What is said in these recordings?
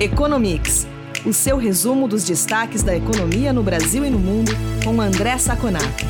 Economics, o seu resumo dos destaques da economia no Brasil e no mundo, com André Saconato.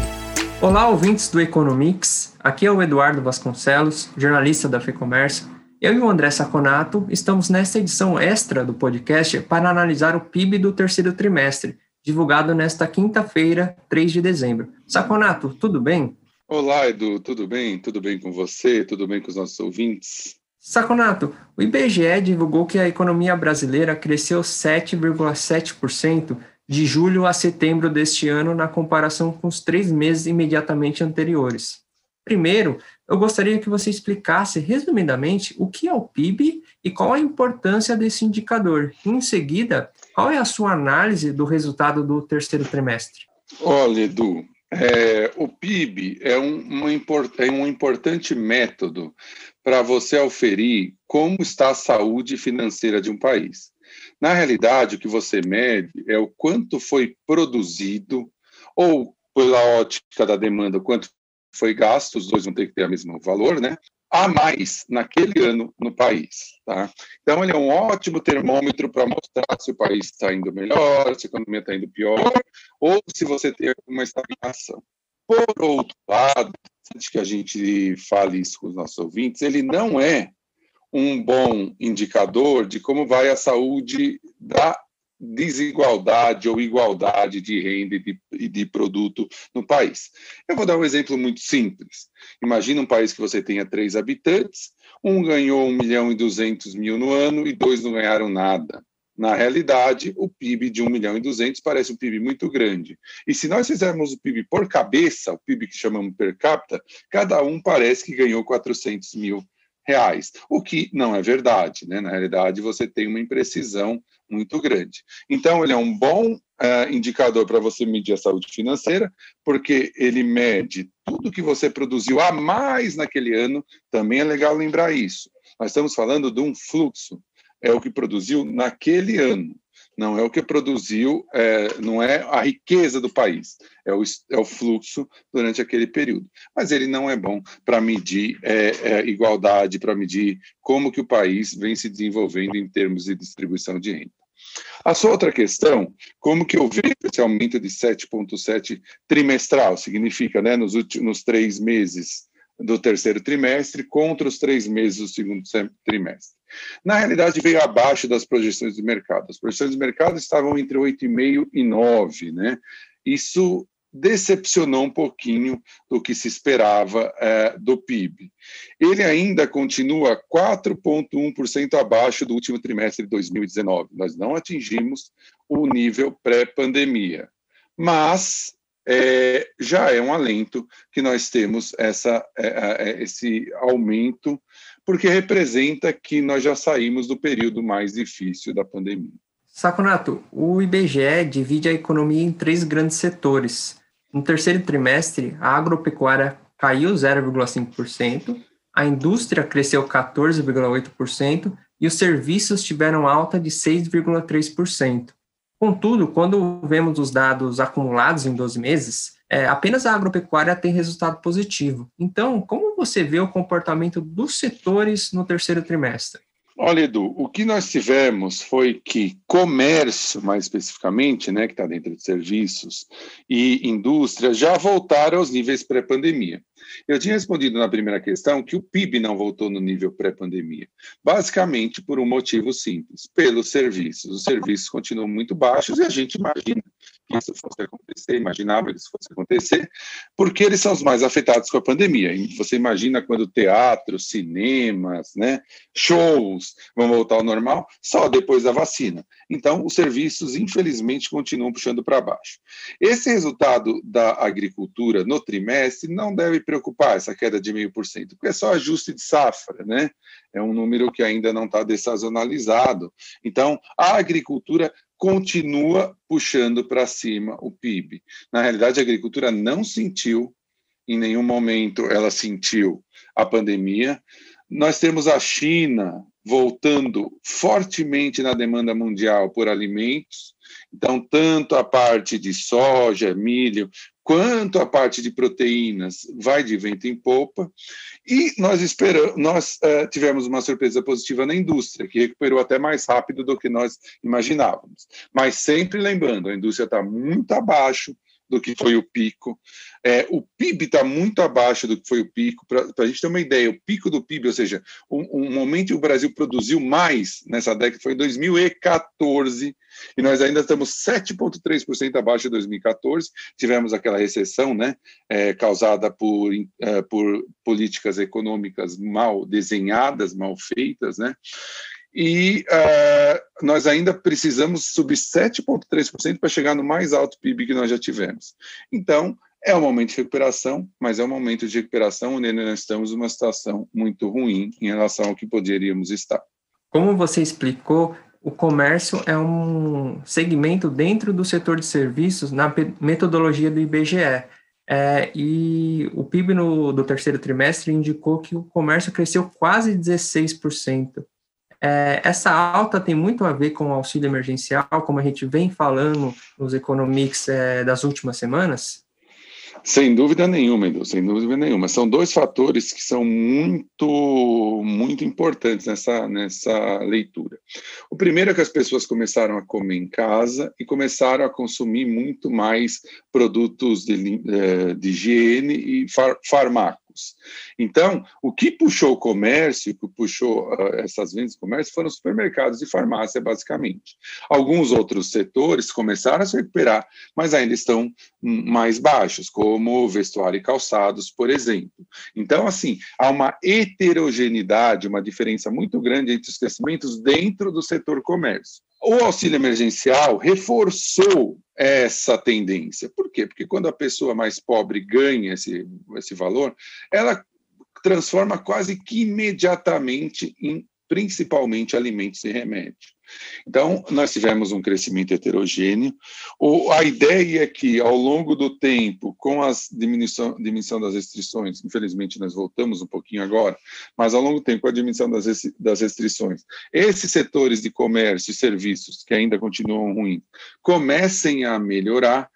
Olá, ouvintes do Economics. Aqui é o Eduardo Vasconcelos, jornalista da FEComércio. Eu e o André Saconato estamos nesta edição extra do podcast para analisar o PIB do terceiro trimestre, divulgado nesta quinta-feira, 3 de dezembro. Saconato, tudo bem? Olá, Edu, tudo bem? Tudo bem com você? Tudo bem com os nossos ouvintes? Saconato, o IBGE divulgou que a economia brasileira cresceu 7,7% de julho a setembro deste ano na comparação com os três meses imediatamente anteriores. Primeiro, eu gostaria que você explicasse resumidamente o que é o PIB e qual a importância desse indicador. Em seguida, qual é a sua análise do resultado do terceiro trimestre? Olha, Edu, é, o PIB é um, é um importante método para você auferir como está a saúde financeira de um país. Na realidade, o que você mede é o quanto foi produzido, ou pela ótica da demanda, o quanto foi gasto, os dois vão ter que ter o mesmo valor, né? A mais naquele ano no país. Tá? Então, ele é um ótimo termômetro para mostrar se o país está indo melhor, se a economia está indo pior, ou se você tem alguma estagnação. Por outro lado, antes que a gente fale isso com os nossos ouvintes, ele não é um bom indicador de como vai a saúde da desigualdade ou igualdade de renda e de, de, produto no país. Eu vou dar um exemplo muito simples. Imagina um país que você tenha três habitantes, um ganhou 1 milhão e 200 mil no ano e dois não ganharam nada. Na realidade, o PIB de 1 milhão e 200 parece um PIB muito grande. E se nós fizermos o PIB por cabeça, o PIB que chamamos per capita, cada um parece que ganhou 400 mil reais, o que não é verdade. Né? Na realidade, você tem uma imprecisão muito grande. Então, ele é um bom uh, indicador para você medir a saúde financeira, porque ele mede tudo que você produziu a mais naquele ano. Também é legal lembrar isso. Nós estamos falando de um fluxo, é o que produziu naquele ano. Não é o que produziu, é, não é a riqueza do país, é o, é o fluxo durante aquele período. Mas ele não é bom para medir é, é, igualdade, para medir como que o país vem se desenvolvendo em termos de distribuição de renda. A sua outra questão, como que eu vejo esse aumento de 7,7 trimestral? Significa, né, nos últimos três meses do terceiro trimestre contra os três meses do segundo trimestre. Na realidade, veio abaixo das projeções de mercado. As projeções de mercado estavam entre 8,5 e 9, né? Isso decepcionou um pouquinho do que se esperava é, do PIB. Ele ainda continua 4,1% abaixo do último trimestre de 2019. Nós não atingimos o nível pré-pandemia, mas é, já é um alento que nós temos essa, é, é esse aumento, porque representa que nós já saímos do período mais difícil da pandemia. Saconato, o IBGE divide a economia em três grandes setores. No terceiro trimestre, a agropecuária caiu 0,5%, a indústria cresceu 14,8% e os serviços tiveram alta de 6,3%. Contudo, quando vemos os dados acumulados em 12 meses, é, apenas a agropecuária tem resultado positivo. Então, como você vê o comportamento dos setores no terceiro trimestre? Olha, Edu, o que nós tivemos foi que comércio, mais especificamente, né, que está dentro de serviços, e indústria já voltaram aos níveis pré-pandemia. Eu tinha respondido na primeira questão que o PIB não voltou no nível pré-pandemia, basicamente por um motivo simples: pelos serviços. Os serviços continuam muito baixos e a gente imagina que isso fosse acontecer, imaginava que isso fosse acontecer, porque eles são os mais afetados com a pandemia. E você imagina quando teatros, cinemas, né, shows vão voltar ao normal só depois da vacina. Então, os serviços, infelizmente, continuam puxando para baixo. Esse resultado da agricultura no trimestre não deve preocupar, essa queda de meio por cento, porque é só ajuste de safra, né? É um número que ainda não está dessazonalizado. Então, a agricultura continua puxando para cima o PIB. Na realidade, a agricultura não sentiu, em nenhum momento ela sentiu a pandemia. Nós temos a China voltando fortemente na demanda mundial por alimentos. Então, tanto a parte de soja, milho, quanto a parte de proteínas vai de vento em popa, e nós esperamos, nós uh, tivemos uma surpresa positiva na indústria, que recuperou até mais rápido do que nós imaginávamos. Mas sempre lembrando, a indústria está muito abaixo do que foi o pico. É, o PIB está muito abaixo do que foi o pico. Para a gente ter uma ideia, o pico do PIB, ou seja, o, o momento que o Brasil produziu mais nessa década foi em 2014, e nós ainda estamos 7,3% abaixo de 2014. Tivemos aquela recessão né, é, causada por, é, por políticas econômicas mal desenhadas, mal feitas, né? E uh, nós ainda precisamos subir 7,3% para chegar no mais alto PIB que nós já tivemos. Então, é um momento de recuperação, mas é um momento de recuperação onde nós estamos numa situação muito ruim em relação ao que poderíamos estar. Como você explicou, o comércio é um segmento dentro do setor de serviços na metodologia do IBGE. É, e o PIB no, do terceiro trimestre indicou que o comércio cresceu quase 16%. É, essa alta tem muito a ver com o auxílio emergencial, como a gente vem falando nos economics é, das últimas semanas? Sem dúvida nenhuma, Edu, sem dúvida nenhuma. São dois fatores que são muito, muito importantes nessa, nessa leitura. O primeiro é que as pessoas começaram a comer em casa e começaram a consumir muito mais produtos de, é, de higiene e far, Então, o que puxou o comércio, que puxou uh, essas vendas de comércio, foram os supermercados e farmácia, basicamente. Alguns outros setores começaram a se recuperar, mas ainda estão mais baixos, como vestuário e calçados, por exemplo. Então, assim, há uma heterogeneidade, uma diferença muito grande entre os crescimentos dentro do setor comércio. O auxílio emergencial reforçou essa tendência. Por quê? Porque quando a pessoa mais pobre ganha esse, esse valor, ela transforma quase que imediatamente em principalmente alimentos e remédios. Então, nós tivemos um crescimento heterogêneo. O, a ideia é que, ao longo do tempo, com a diminuição, diminuição das restrições, infelizmente nós voltamos um pouquinho agora, mas ao longo do tempo, com a diminuição das, das restrições, esses setores de comércio e serviços, que ainda continuam ruins, comecem a melhorar,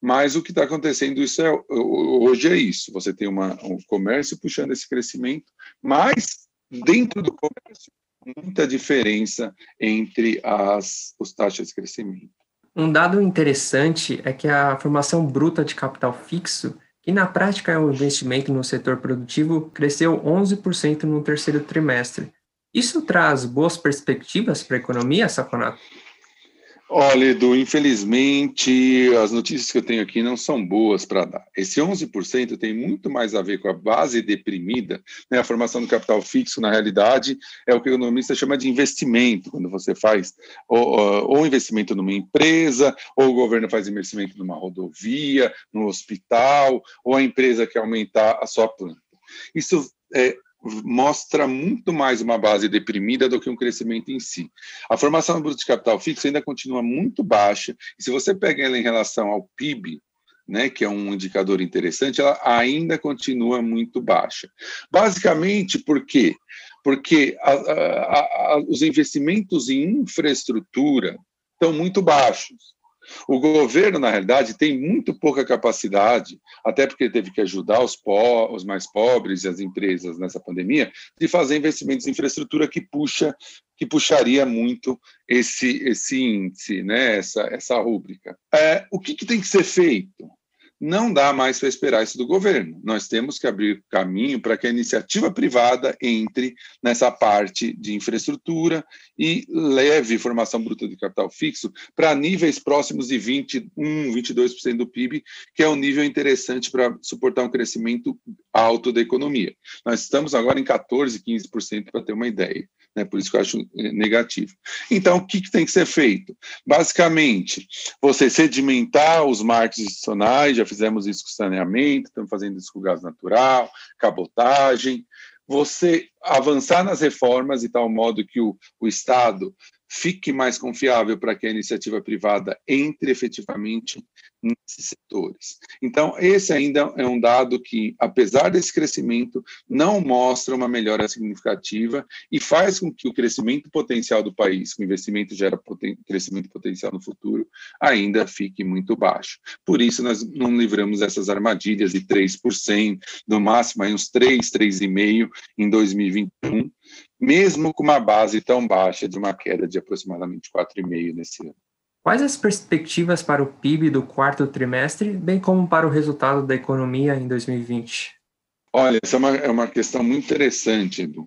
mas o que está acontecendo isso é, hoje é isso: você tem uma, um comércio puxando esse crescimento, mas dentro do comércio muita diferença entre as, os taxas de crescimento. Um dado interessante é que a formação bruta de capital fixo, que na prática é um investimento no setor produtivo, cresceu 11% no terceiro trimestre. Isso traz boas perspectivas para a economia, Saconato? Olha, Edu, infelizmente as notícias que eu tenho aqui não são boas para dar. Esse 11% tem muito mais a ver com a base deprimida, né? a formação do capital fixo, na realidade, é o que o economista chama de investimento, quando você faz ou, ou investimento numa empresa, ou o governo faz investimento numa rodovia, no hospital, ou a empresa quer aumentar a sua planta. Isso é, mostra muito mais uma base deprimida do que um crescimento em si. A formação bruta de capital fixo ainda continua muito baixa, e se você pega ela em relação ao PIB, né, que é um indicador interessante, ela ainda continua muito baixa. Basicamente, por quê? Porque a, a, a, os investimentos em infraestrutura estão muito baixos. O governo, na realidade, tem muito pouca capacidade, até porque teve que ajudar os, po os mais pobres e as empresas nessa pandemia, de fazer investimentos em infraestrutura que puxa que puxaria muito esse, esse índice, né, essa, essa rúbrica. É, o que, que tem que ser feito? Não dá mais para esperar isso do governo. Nós temos que abrir caminho para que a iniciativa privada entre nessa parte de infraestrutura e leve formação bruta de capital fixo para níveis próximos de 21, 22% do PIB, que é um nível interessante para suportar um crescimento alto da economia. Nós estamos agora em 14, 15% para ter uma ideia né? por isso que eu acho eh, negativo. Então, o que, que tem que ser feito? Basicamente, você sedimentar os marcos institucionais, já fizemos isso com saneamento, estamos fazendo isso com gás natural, cabotagem, você avançar nas reformas de tal modo que o, o Estado fique mais confiável para que a iniciativa privada entre efetivamente nesses setores. Então, esse ainda é um dado que, apesar desse crescimento, não mostra uma melhora significativa e faz com que o crescimento potencial do país, que o investimento gera poten crescimento potencial no futuro, ainda fique muito baixo. Por isso, nós não livramos essas armadilhas de 3%, no máximo aí uns 3, 3,5% em 2021, mesmo com uma base tão baixa de uma queda de aproximadamente 4,5% nesse ano. Quais as perspectivas para o PIB do quarto trimestre, bem como para o resultado da economia em 2020? Olha, essa é uma, é uma questão muito interessante, Edu.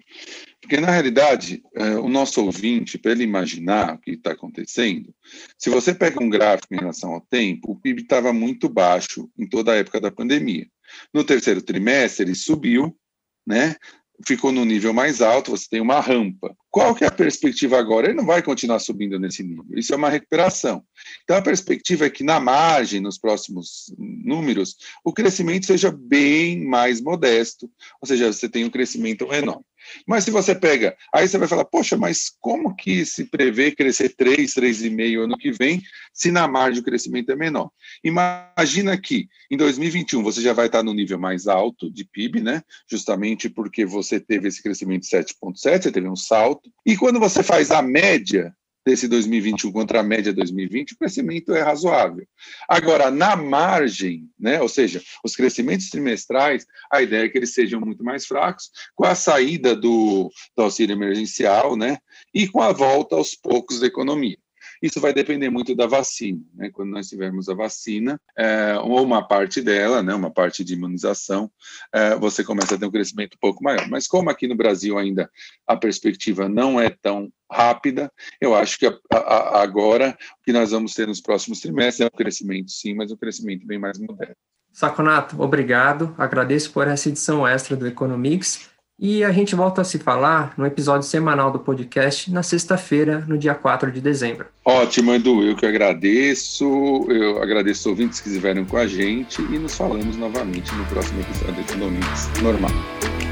Porque, na realidade, é, o nosso ouvinte, para ele imaginar o que está acontecendo, se você pega um gráfico em relação ao tempo, o PIB estava muito baixo em toda a época da pandemia. No terceiro trimestre, ele subiu, né? Ficou no nível mais alto, você tem uma rampa. Qual que é a perspectiva agora? Ele não vai continuar subindo nesse nível. Isso é uma recuperação. Então a perspectiva é que na margem, nos próximos números, o crescimento seja bem mais modesto, ou seja, você tem um crescimento menor. Mas se você pega, aí você vai falar, poxa, mas como que se prevê crescer 3, 3,5 ano que vem, se na margem o crescimento é menor? Imagina que em 2021 você já vai estar no nível mais alto de PIB, né? Justamente porque você teve esse crescimento de 7,7, você teve um salto. E quando você faz a média desse 2021 contra a média 2020, o crescimento é razoável. Agora, na margem, né, ou seja, os crescimentos trimestrais, a ideia é que eles sejam muito mais fracos, com a saída do, do auxílio emergencial né, e com a volta aos poucos da economia. Isso vai depender muito da vacina. Né? Quando nós tivermos a vacina, é, ou uma parte dela, né, uma parte de imunização, é, você começa a ter um crescimento um pouco maior. Mas como aqui no Brasil ainda a perspectiva não é tão rápida, eu acho que a, a, agora o que nós vamos ter nos próximos trimestres é um crescimento, sim, mas um crescimento bem mais moderno. Saconato, obrigado. Agradeço por essa edição extra do Economics e a gente volta a se falar no episódio semanal do podcast na sexta-feira, no dia 4 de dezembro. Ótimo, Edu. Eu que agradeço. Eu agradeço os ouvintes que estiveram com a gente e nos falamos novamente no próximo episódio do Economics Normal.